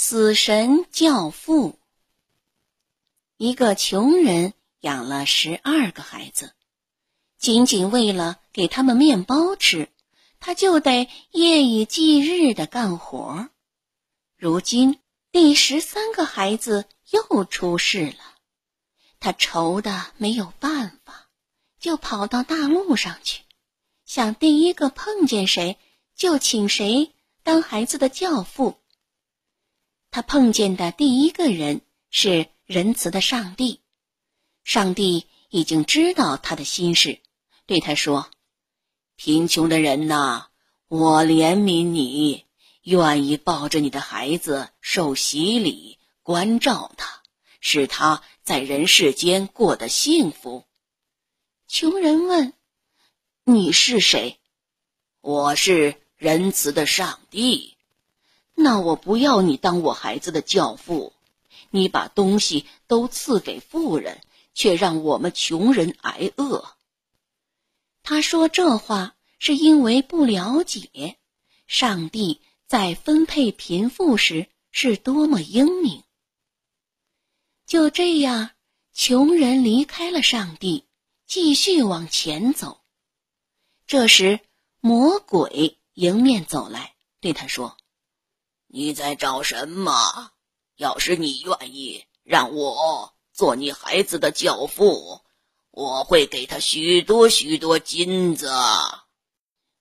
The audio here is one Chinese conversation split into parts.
死神教父。一个穷人养了十二个孩子，仅仅为了给他们面包吃，他就得夜以继日的干活。如今第十三个孩子又出事了，他愁的没有办法，就跑到大路上去，想第一个碰见谁就请谁当孩子的教父。他碰见的第一个人是仁慈的上帝，上帝已经知道他的心事，对他说：“贫穷的人呐，我怜悯你，愿意抱着你的孩子受洗礼，关照他，使他在人世间过得幸福。”穷人问：“你是谁？”“我是仁慈的上帝。”那我不要你当我孩子的教父，你把东西都赐给富人，却让我们穷人挨饿。他说这话是因为不了解上帝在分配贫富时是多么英明。就这样，穷人离开了上帝，继续往前走。这时，魔鬼迎面走来，对他说。你在找什么？要是你愿意让我做你孩子的教父，我会给他许多许多金子，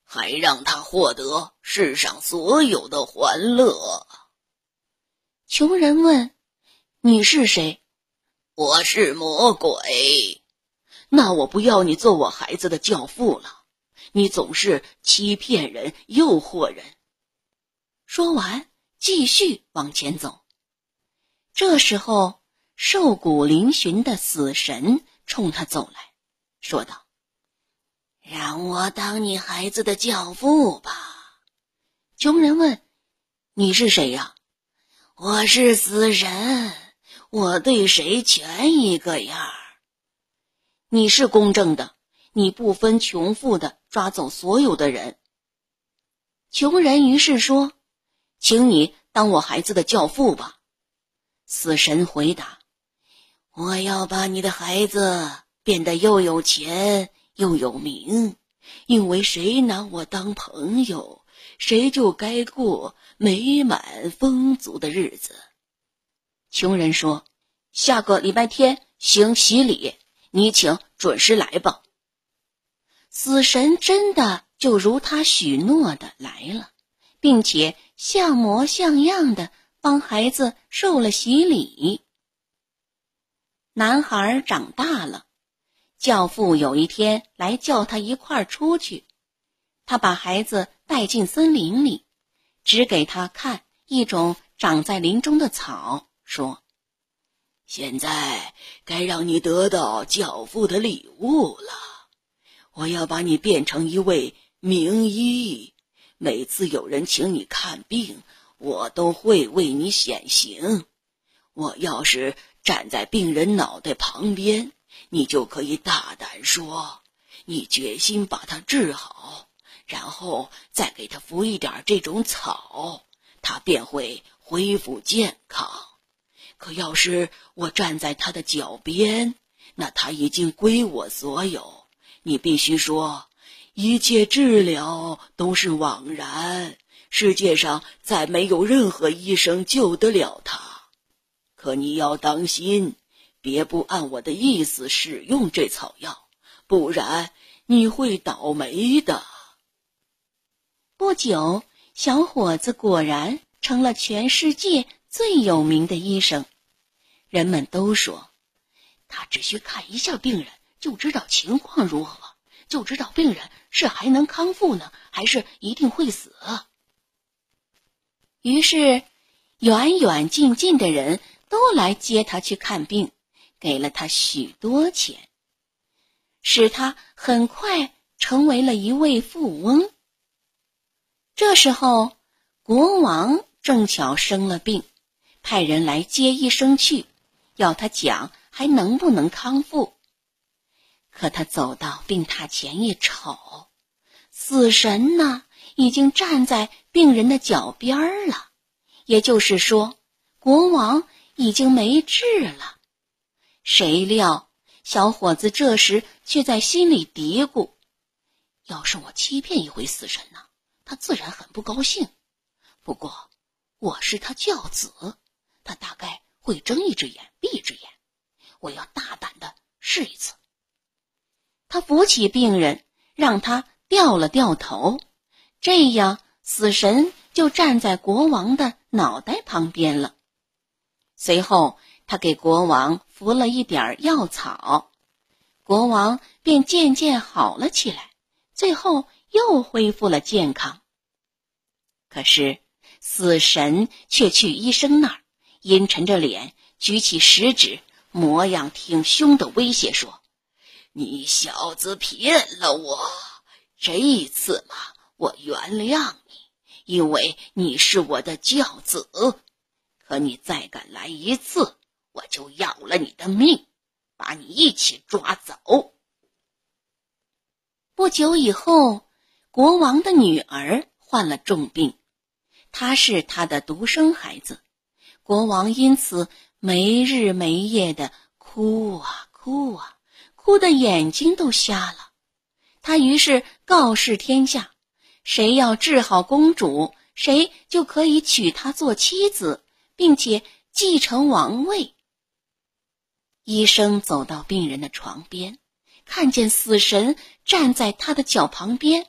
还让他获得世上所有的欢乐。穷人问：“你是谁？”“我是魔鬼。”“那我不要你做我孩子的教父了。你总是欺骗人，诱惑人。”说完。继续往前走。这时候，瘦骨嶙峋的死神冲他走来，说道：“让我当你孩子的教父吧。”穷人问：“你是谁呀？”“我是死神，我对谁全一个样儿。”“你是公正的，你不分穷富的抓走所有的人。”穷人于是说。请你当我孩子的教父吧，死神回答：“我要把你的孩子变得又有钱又有名，因为谁拿我当朋友，谁就该过美满丰足的日子。”穷人说：“下个礼拜天行洗礼，你请准时来吧。”死神真的就如他许诺的来了，并且。像模像样的帮孩子受了洗礼。男孩长大了，教父有一天来叫他一块儿出去。他把孩子带进森林里，指给他看一种长在林中的草，说：“现在该让你得到教父的礼物了。我要把你变成一位名医。”每次有人请你看病，我都会为你显形。我要是站在病人脑袋旁边，你就可以大胆说，你决心把他治好，然后再给他服一点这种草，他便会恢复健康。可要是我站在他的脚边，那他已经归我所有。你必须说。一切治疗都是枉然，世界上再没有任何医生救得了他。可你要当心，别不按我的意思使用这草药，不然你会倒霉的。不久，小伙子果然成了全世界最有名的医生。人们都说，他只需看一下病人，就知道情况如何。就知道病人是还能康复呢，还是一定会死。于是，远远近近的人都来接他去看病，给了他许多钱，使他很快成为了一位富翁。这时候，国王正巧生了病，派人来接医生去，要他讲还能不能康复。可他走到病榻前一瞅，死神呢已经站在病人的脚边了，也就是说，国王已经没治了。谁料小伙子这时却在心里嘀咕：“要是我欺骗一回死神呢，他自然很不高兴。不过我是他教子，他大概会睁一只眼闭一只眼。我要大胆的试一次。”他扶起病人，让他掉了掉头，这样死神就站在国王的脑袋旁边了。随后，他给国王服了一点药草，国王便渐渐好了起来，最后又恢复了健康。可是，死神却去医生那儿，阴沉着脸，举起食指，模样挺凶的威胁说。你小子骗了我，这一次嘛，我原谅你，因为你是我的教子。可你再敢来一次，我就要了你的命，把你一起抓走。不久以后，国王的女儿患了重病，她是他的独生孩子，国王因此没日没夜的哭啊哭啊。哭的眼睛都瞎了，他于是告示天下：谁要治好公主，谁就可以娶她做妻子，并且继承王位。医生走到病人的床边，看见死神站在他的脚旁边，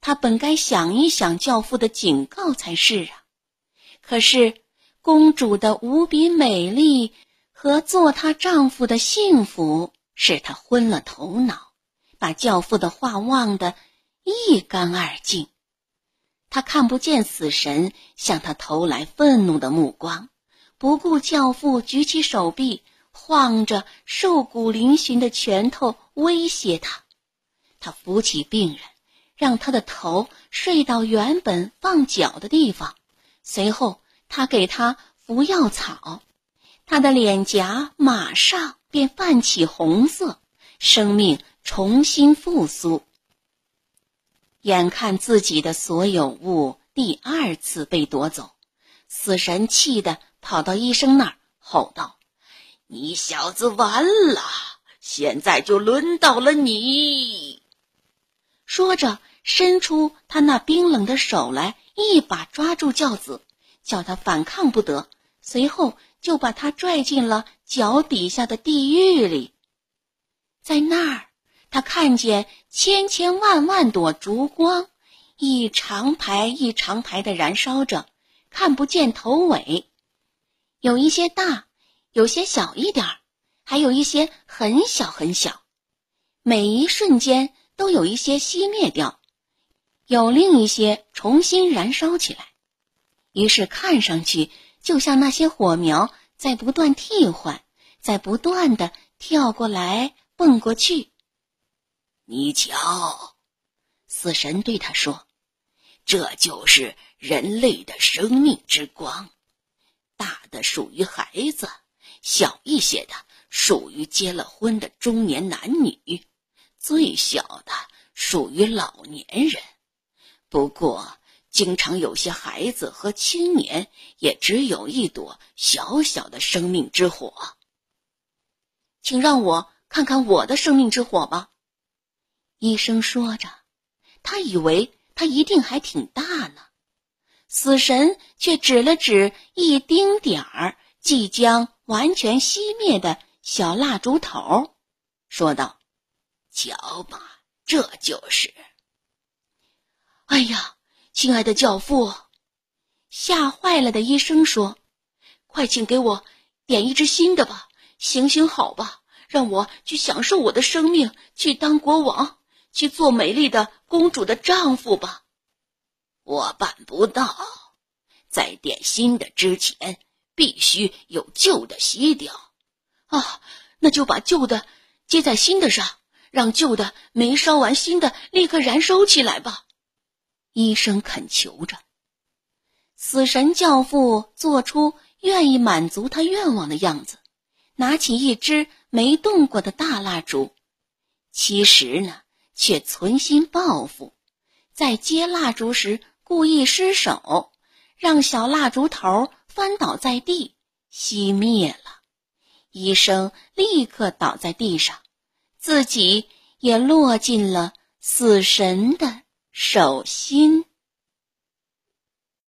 他本该想一想教父的警告才是啊，可是公主的无比美丽和做她丈夫的幸福。使他昏了头脑，把教父的话忘得一干二净。他看不见死神向他投来愤怒的目光，不顾教父举起手臂，晃着瘦骨嶙峋的拳头威胁他。他扶起病人，让他的头睡到原本放脚的地方，随后他给他服药草，他的脸颊马上。便泛起红色，生命重新复苏。眼看自己的所有物第二次被夺走，死神气得跑到医生那儿，吼道：“你小子完了！现在就轮到了你！”说着，伸出他那冰冷的手来，一把抓住教子，叫他反抗不得。随后。就把他拽进了脚底下的地狱里，在那儿，他看见千千万万朵烛光，一长排一长排的燃烧着，看不见头尾，有一些大，有些小一点儿，还有一些很小很小，每一瞬间都有一些熄灭掉，有另一些重新燃烧起来，于是看上去。就像那些火苗在不断替换，在不断的跳过来蹦过去。你瞧，死神对他说：“这就是人类的生命之光，大的属于孩子，小一些的属于结了婚的中年男女，最小的属于老年人。不过。”经常有些孩子和青年也只有一朵小小的生命之火。请让我看看我的生命之火吧。”医生说着，他以为他一定还挺大呢。死神却指了指一丁点儿即将完全熄灭的小蜡烛头，说道：“瞧吧，这就是。”哎呀！亲爱的教父，吓坏了的医生说：“快请给我点一支新的吧，行行好吧，让我去享受我的生命，去当国王，去做美丽的公主的丈夫吧。”我办不到，在点新的之前，必须有旧的熄掉。啊，那就把旧的接在新的上，让旧的没烧完，新的立刻燃烧起来吧。医生恳求着，死神教父做出愿意满足他愿望的样子，拿起一支没动过的大蜡烛，其实呢，却存心报复，在接蜡烛时故意失手，让小蜡烛头翻倒在地，熄灭了。医生立刻倒在地上，自己也落进了死神的手心。